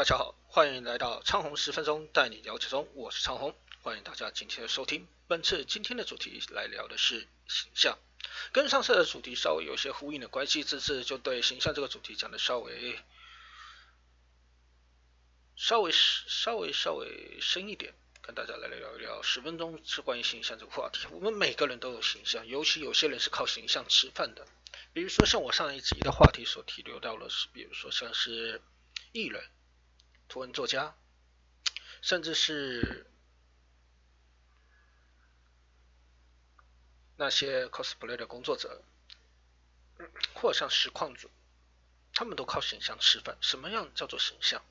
大家好，欢迎来到昌红十分钟带你了解中，我是昌红，欢迎大家今天的收听。本次今天的主题来聊的是形象，跟上次的主题稍微有些呼应的关系，这次就对形象这个主题讲的稍微稍微稍微稍微深一点，跟大家来聊一聊十分钟是关于形象这个话题。我们每个人都有形象，尤其有些人是靠形象吃饭的，比如说像我上一集的话题所提留到的是，比如说像是艺人。图文作家，甚至是那些 cosplay 的工作者，或像实况组，他们都靠形象吃饭。什么样叫做形象？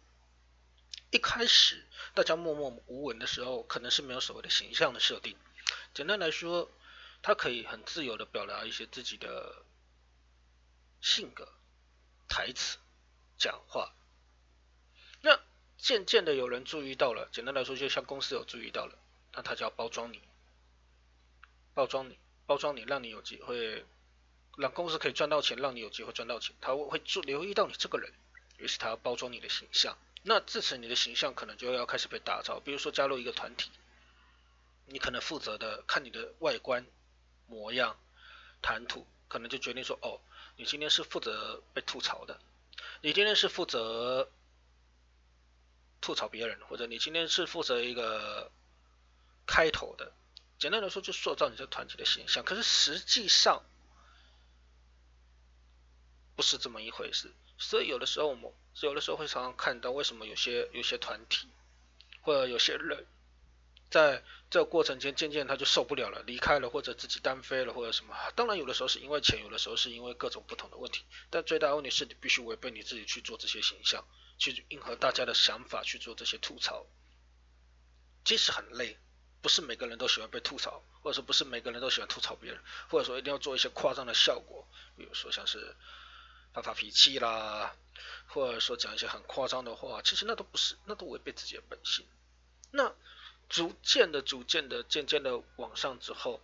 一开始大家默默无闻的时候，可能是没有所谓的形象的设定。简单来说，他可以很自由的表达一些自己的性格、台词、讲话。渐渐的有人注意到了，简单来说，就像公司有注意到了，那他就要包装你，包装你，包装你，让你有机会，让公司可以赚到钱，让你有机会赚到钱，他会注留意到你这个人，于是他要包装你的形象。那自此你的形象可能就要开始被打造，比如说加入一个团体，你可能负责的看你的外观模样、谈吐，可能就决定说，哦，你今天是负责被吐槽的，你今天是负责。吐槽别人，或者你今天是负责一个开头的，简单来说就塑造你这团体的形象。可是实际上不是这么一回事。所以有的时候我们有的时候会常常看到，为什么有些有些团体或者有些人在这个过程间渐渐他就受不了了，离开了，或者自己单飞了，或者什么。当然有的时候是因为钱，有的时候是因为各种不同的问题。但最大问题是你必须违背你自己去做这些形象。去迎合大家的想法去做这些吐槽，即使很累，不是每个人都喜欢被吐槽，或者说不是每个人都喜欢吐槽别人，或者说一定要做一些夸张的效果，比如说像是发发脾气啦，或者说讲一些很夸张的话，其实那都不是，那都违背自己的本性。那逐渐的、逐渐的、渐渐的往上之后，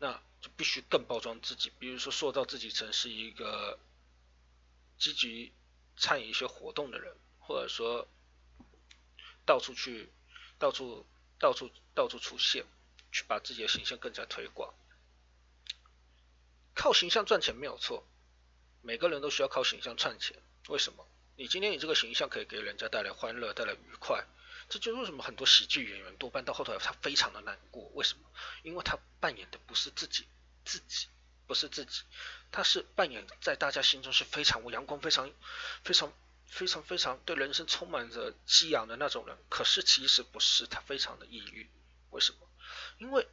那就必须更包装自己，比如说塑造自己成是一个积极。参与一些活动的人，或者说到处去、到处、到处、到处出现，去把自己的形象更加推广。靠形象赚钱没有错，每个人都需要靠形象赚钱。为什么？你今天你这个形象可以给人家带来欢乐、带来愉快，这就是为什么很多喜剧演员多半到后头他非常的难过。为什么？因为他扮演的不是自己，自己。不是自己，他是扮演在大家心中是非常阳光、非常、非常、非常、非常对人生充满着激昂的那种人。可是其实不是，他非常的抑郁。为什么？因为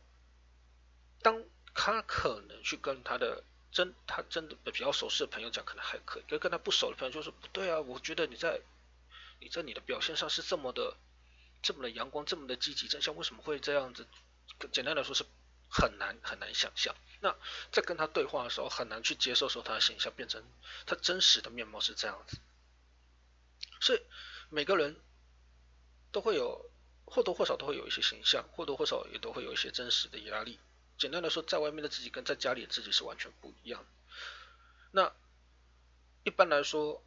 当他可能去跟他的真他真的比较熟识的朋友讲，可能还可以；，跟跟他不熟的朋友就说不对啊，我觉得你在你在你的表现上是这么的这么的阳光，这么的积极正向，为什么会这样子？简单来说是很难很难想象。那在跟他对话的时候，很难去接受说他的形象变成他真实的面貌是这样子，所以每个人都会有或多或少都会有一些形象，或多或少也都会有一些真实的压力。简单的说，在外面的自己跟在家里的自己是完全不一样。那一般来说，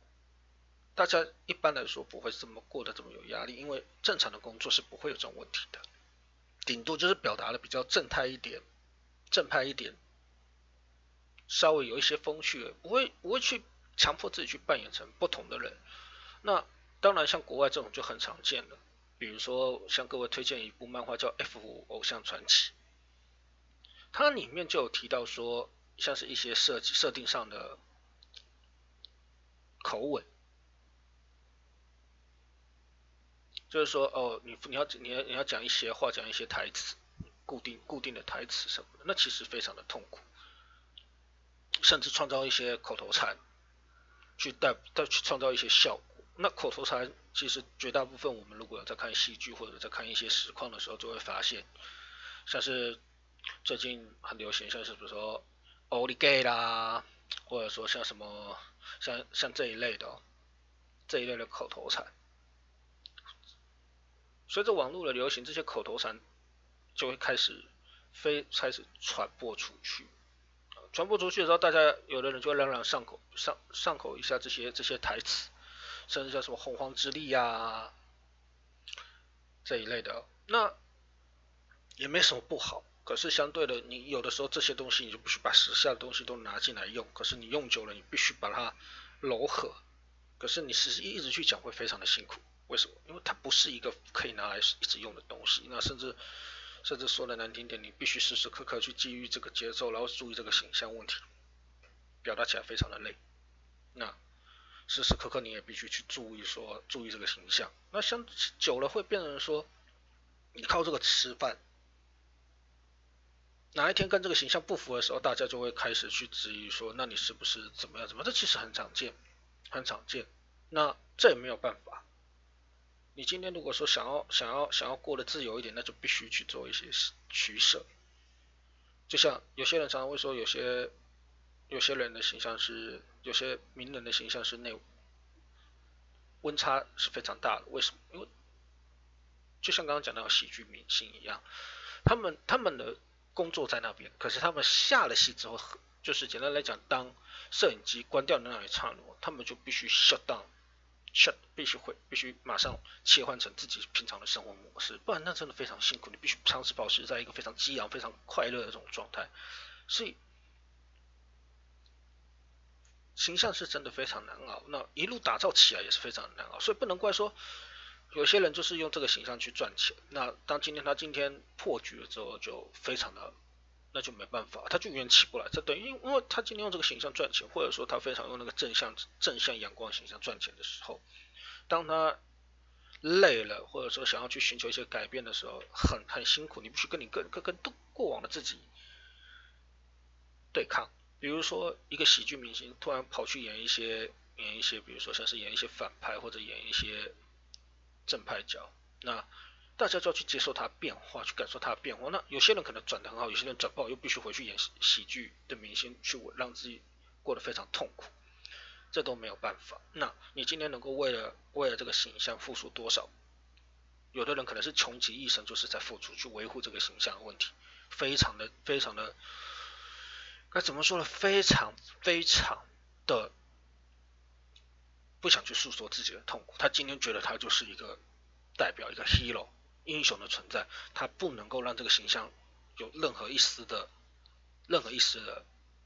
大家一般来说不会这么过得这么有压力，因为正常的工作是不会有这种问题的，顶多就是表达的比较正态一点。正派一点，稍微有一些风趣，不会不会去强迫自己去扮演成不同的人。那当然，像国外这种就很常见了。比如说，向各位推荐一部漫画叫《F 五偶像传奇》，它里面就有提到说，像是一些设计设定上的口吻，就是说，哦，你你要你要你要讲一些话，讲一些台词。固定固定的台词什么的，那其实非常的痛苦，甚至创造一些口头禅，去带带去创造一些效果。那口头禅其实绝大部分我们如果有在看戏剧或者在看一些实况的时候，就会发现，像是最近很流行，像是比如说 “only gay” 啦，或者说像什么像像这一类的这一类的口头禅，随着网络的流行，这些口头禅。就会开始飞，开始传播出去。传播出去的时候，大家有的人就会朗朗上口，上上口一下这些这些台词，甚至叫什么洪荒之力呀这一类的，那也没什么不好。可是相对的，你有的时候这些东西你就必须把时下的东西都拿进来用，可是你用久了，你必须把它柔和。可是你实际一直去讲会非常的辛苦，为什么？因为它不是一个可以拿来一直用的东西。那甚至甚至说的难听点，你必须时时刻刻去基于这个节奏，然后注意这个形象问题，表达起来非常的累。那时时刻刻你也必须去注意说注意这个形象。那像久了会变成说，你靠这个吃饭，哪一天跟这个形象不符的时候，大家就会开始去质疑说，那你是不是怎么样怎么？这其实很常见。很常见，那这也没有办法。你今天如果说想要想要想要过得自由一点，那就必须去做一些取舍。就像有些人常常会说，有些有些人的形象是，有些名人的形象是内温差是非常大的。为什么？因为就像刚刚讲到喜剧明星一样，他们他们的工作在那边，可是他们下了戏之后，就是简单来讲，当摄影机关掉那一刹那，他们就必须 shut down down，shut 必须会必须马上切换成自己平常的生活模式，不然那真的非常辛苦。你必须长时保持在一个非常激昂、非常快乐的这种状态，所以形象是真的非常难熬。那一路打造起来也是非常难熬，所以不能怪说有些人就是用这个形象去赚钱。那当今天他今天破局了之后，就非常的。那就没办法，他就永远起不来。这等于因为他今天用这个形象赚钱，或者说他非常用那个正向正向阳光形象赚钱的时候，当他累了，或者说想要去寻求一些改变的时候，很很辛苦。你必须跟你跟跟跟过往的自己对抗。比如说一个喜剧明星突然跑去演一些演一些，比如说像是演一些反派或者演一些正派角，那。大家就要去接受它变化，去感受它的变化。那有些人可能转的很好，有些人转不好，又必须回去演喜剧的明星，去让自己过得非常痛苦，这都没有办法。那你今天能够为了为了这个形象付出多少？有的人可能是穷极一生就是在付出去维护这个形象的问题，非常的非常的该怎么说呢？非常非常的不想去诉说自己的痛苦。他今天觉得他就是一个代表，一个 hero。英雄的存在，他不能够让这个形象有任何一丝的、任何一丝的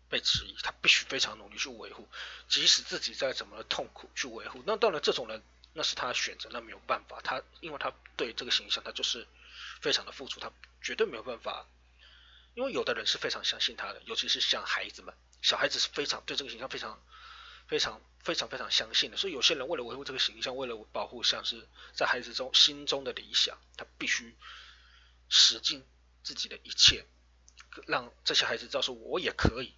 被质疑，他必须非常努力去维护，即使自己再怎么痛苦去维护。那当然，这种人那是他的选择，那没有办法，他因为他对这个形象，他就是非常的付出，他绝对没有办法。因为有的人是非常相信他的，尤其是像孩子们，小孩子是非常对这个形象非常。非常非常非常相信的，所以有些人为了维护这个形象，为了保护像是在孩子中心中的理想，他必须使尽自己的一切，让这些孩子知道说我也可以，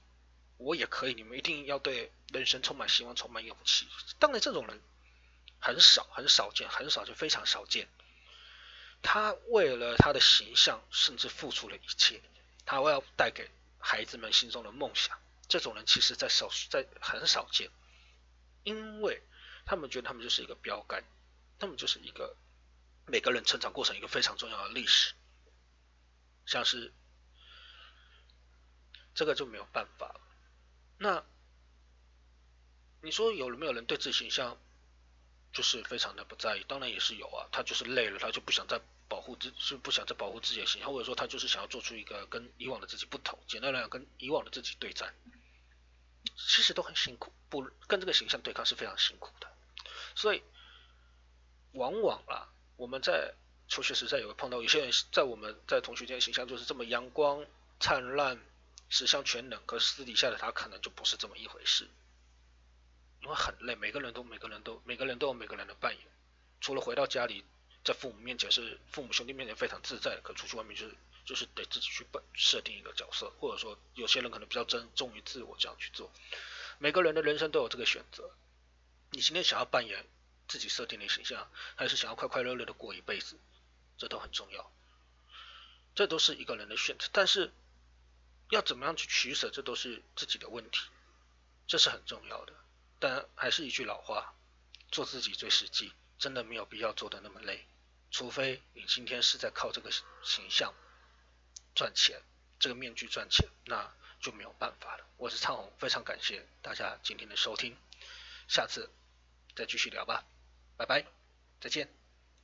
我也可以，你们一定要对人生充满希望，充满勇气。当然这种人很少很少见，很少就非常少见。他为了他的形象，甚至付出了一切，他要带给孩子们心中的梦想。这种人其实，在少数，在很少见，因为他们觉得他们就是一个标杆，他们就是一个每个人成长过程一个非常重要的历史，像是这个就没有办法了。那你说有没有人对自己形象就是非常的不在意？当然也是有啊，他就是累了，他就不想再保护自，是不想再保护自己的形象，或者说他就是想要做出一个跟以往的自己不同，简单来讲，跟以往的自己对战。其实都很辛苦，不跟这个形象对抗是非常辛苦的，所以往往啊，我们在求学时代也会碰到有些人在我们在同学间形象就是这么阳光灿烂、十项全能，可私底下的他可能就不是这么一回事，因为很累，每个人都每个人都每个人都有每个人的扮演，除了回到家里在父母面前是父母兄弟面前非常自在，可出去外面就是。就是得自己去本设定一个角色，或者说有些人可能比较真重于自我这样去做。每个人的人生都有这个选择。你今天想要扮演自己设定的形象，还是想要快快乐乐的过一辈子，这都很重要。这都是一个人的选择，但是要怎么样去取舍，这都是自己的问题，这是很重要的。但还是一句老话，做自己最实际，真的没有必要做的那么累，除非你今天是在靠这个形象。赚钱，这个面具赚钱，那就没有办法了。我是昌宏，非常感谢大家今天的收听，下次再继续聊吧。拜拜，再见。